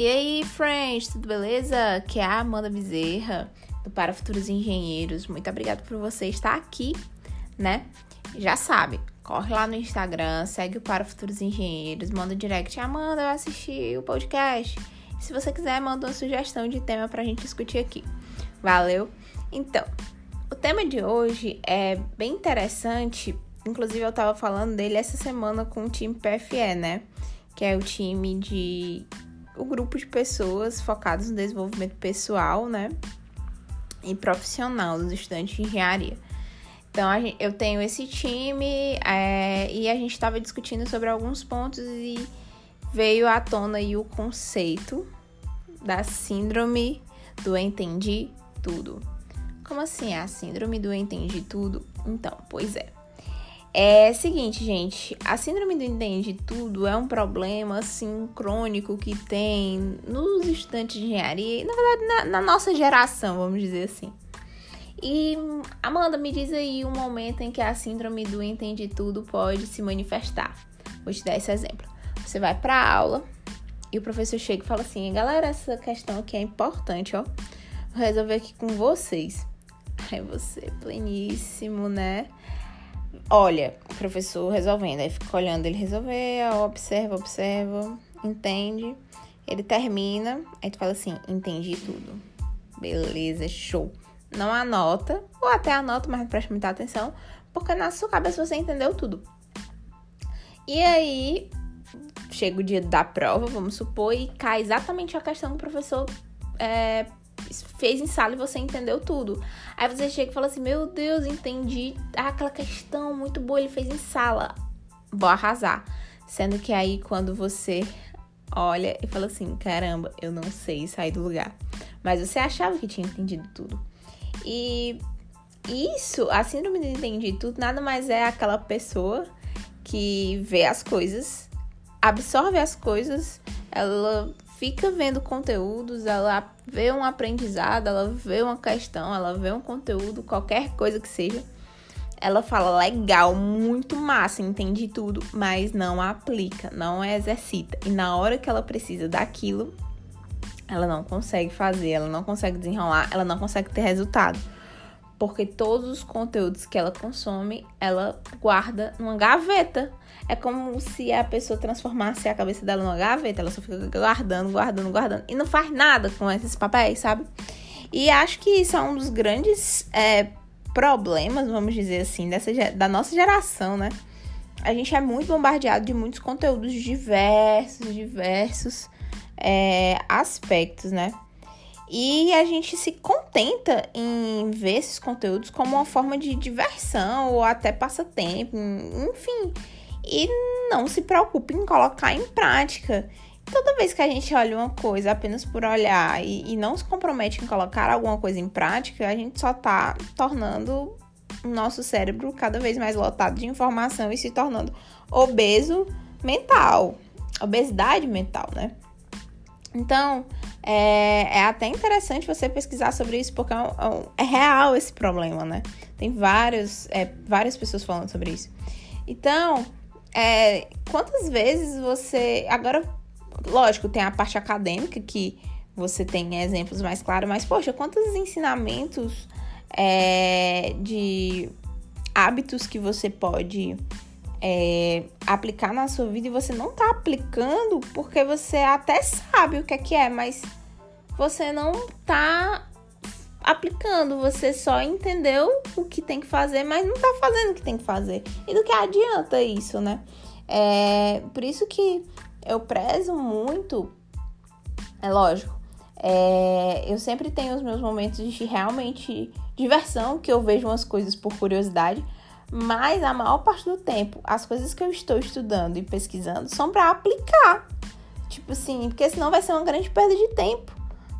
E aí, friends, tudo beleza? Que é a Amanda Bezerra, do Para Futuros Engenheiros. Muito obrigada por você estar aqui, né? Já sabe, corre lá no Instagram, segue o Para Futuros Engenheiros, manda um direct. Amanda, eu assisti o podcast. Se você quiser, manda uma sugestão de tema pra gente discutir aqui. Valeu? Então, o tema de hoje é bem interessante. Inclusive, eu tava falando dele essa semana com o time PFE, né? Que é o time de o grupo de pessoas focadas no desenvolvimento pessoal, né? E profissional dos estudantes de engenharia. Então, gente, eu tenho esse time é, e a gente estava discutindo sobre alguns pontos e veio à tona aí o conceito da síndrome do entendi tudo. Como assim é a síndrome do entendi tudo? Então, pois é. É seguinte, gente, a síndrome do entende tudo é um problema assim crônico que tem nos estudantes de engenharia, na verdade na, na, nossa geração, vamos dizer assim. E Amanda, me diz aí um momento em que a síndrome do entende tudo pode se manifestar. Vou te dar esse exemplo. Você vai para aula e o professor chega e fala assim: "Galera, essa questão aqui é importante, ó. Vou resolver aqui com vocês". Aí você, pleníssimo, né? Olha, o professor resolvendo, aí fica olhando ele resolver, observa, observa, entende. Ele termina, aí tu fala assim, entendi tudo. Beleza, show. Não anota, ou até anota, mas não presta muita atenção, porque na sua cabeça você entendeu tudo. E aí, chega o dia da prova, vamos supor, e cai exatamente a questão que o professor é, fez em sala e você entendeu tudo. Aí você chega e fala assim: Meu Deus, entendi aquela questão muito boa, ele fez em sala. Vou arrasar. Sendo que aí quando você olha e fala assim: Caramba, eu não sei sair do lugar. Mas você achava que tinha entendido tudo. E isso, a síndrome de entendi tudo, nada mais é aquela pessoa que vê as coisas, absorve as coisas, ela fica vendo conteúdos, ela vê um aprendizado, ela vê uma questão, ela vê um conteúdo, qualquer coisa que seja. Ela fala legal, muito massa, entendi tudo, mas não aplica, não exercita. E na hora que ela precisa daquilo, ela não consegue fazer, ela não consegue desenrolar, ela não consegue ter resultado. Porque todos os conteúdos que ela consome, ela guarda numa gaveta é como se a pessoa transformasse a cabeça dela numa gaveta, ela só fica guardando, guardando, guardando e não faz nada com esses papéis, sabe? E acho que isso é um dos grandes é, problemas, vamos dizer assim, dessa, da nossa geração, né? A gente é muito bombardeado de muitos conteúdos diversos, diversos é, aspectos, né? E a gente se contenta em ver esses conteúdos como uma forma de diversão ou até passatempo, enfim e não se preocupe em colocar em prática. Toda vez que a gente olha uma coisa apenas por olhar e, e não se compromete em colocar alguma coisa em prática, a gente só está tornando o nosso cérebro cada vez mais lotado de informação e se tornando obeso mental, obesidade mental, né? Então, é, é, até interessante você pesquisar sobre isso, porque é, é, é real esse problema, né? Tem vários, é, várias pessoas falando sobre isso. Então, é, quantas vezes você. Agora, lógico, tem a parte acadêmica que você tem exemplos mais claros, mas, poxa, quantos ensinamentos é, de hábitos que você pode é, aplicar na sua vida e você não tá aplicando porque você até sabe o que é que é, mas você não tá aplicando, você só entendeu o que tem que fazer, mas não tá fazendo o que tem que fazer. E do que adianta isso, né? É, por isso que eu prezo muito, é lógico, é, eu sempre tenho os meus momentos de realmente diversão, que eu vejo umas coisas por curiosidade, mas a maior parte do tempo, as coisas que eu estou estudando e pesquisando são para aplicar. Tipo assim, porque senão vai ser uma grande perda de tempo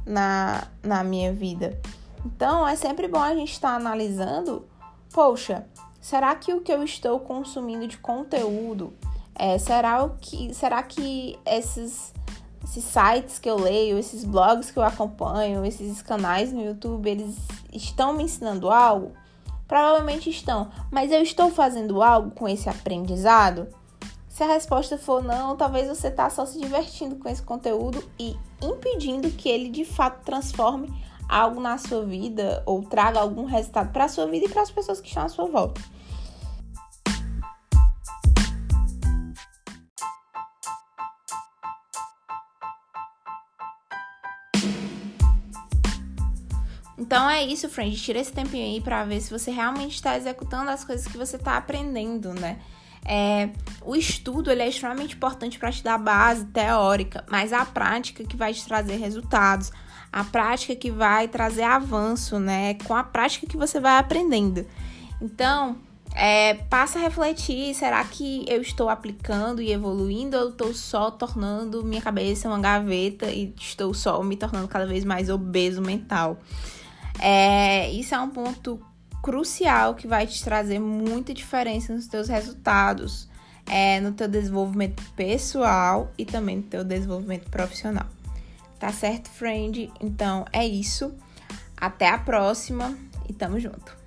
na, na minha vida. Então, é sempre bom a gente estar tá analisando, poxa, será que o que eu estou consumindo de conteúdo, é, será, o que, será que esses, esses sites que eu leio, esses blogs que eu acompanho, esses canais no YouTube, eles estão me ensinando algo? Provavelmente estão, mas eu estou fazendo algo com esse aprendizado? Se a resposta for não, talvez você tá só se divertindo com esse conteúdo e impedindo que ele de fato transforme algo na sua vida ou traga algum resultado para a sua vida e para as pessoas que estão à sua volta. Então é isso, friend. Tira esse tempinho aí para ver se você realmente está executando as coisas que você está aprendendo, né? É, o estudo ele é extremamente importante para te dar base teórica, mas a prática que vai te trazer resultados, a prática que vai trazer avanço, né? Com a prática que você vai aprendendo. Então, é, passa a refletir: será que eu estou aplicando e evoluindo ou estou só tornando minha cabeça uma gaveta e estou só me tornando cada vez mais obeso mental? É, isso é um ponto crucial que vai te trazer muita diferença nos teus resultados, é, no teu desenvolvimento pessoal e também no teu desenvolvimento profissional. Tá certo, friend? Então é isso. Até a próxima e tamo junto.